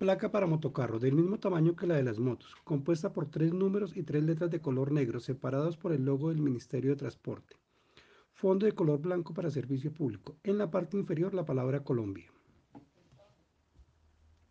Placa para motocarro, del mismo tamaño que la de las motos, compuesta por tres números y tres letras de color negro separados por el logo del Ministerio de Transporte. Fondo de color blanco para servicio público. En la parte inferior la palabra Colombia.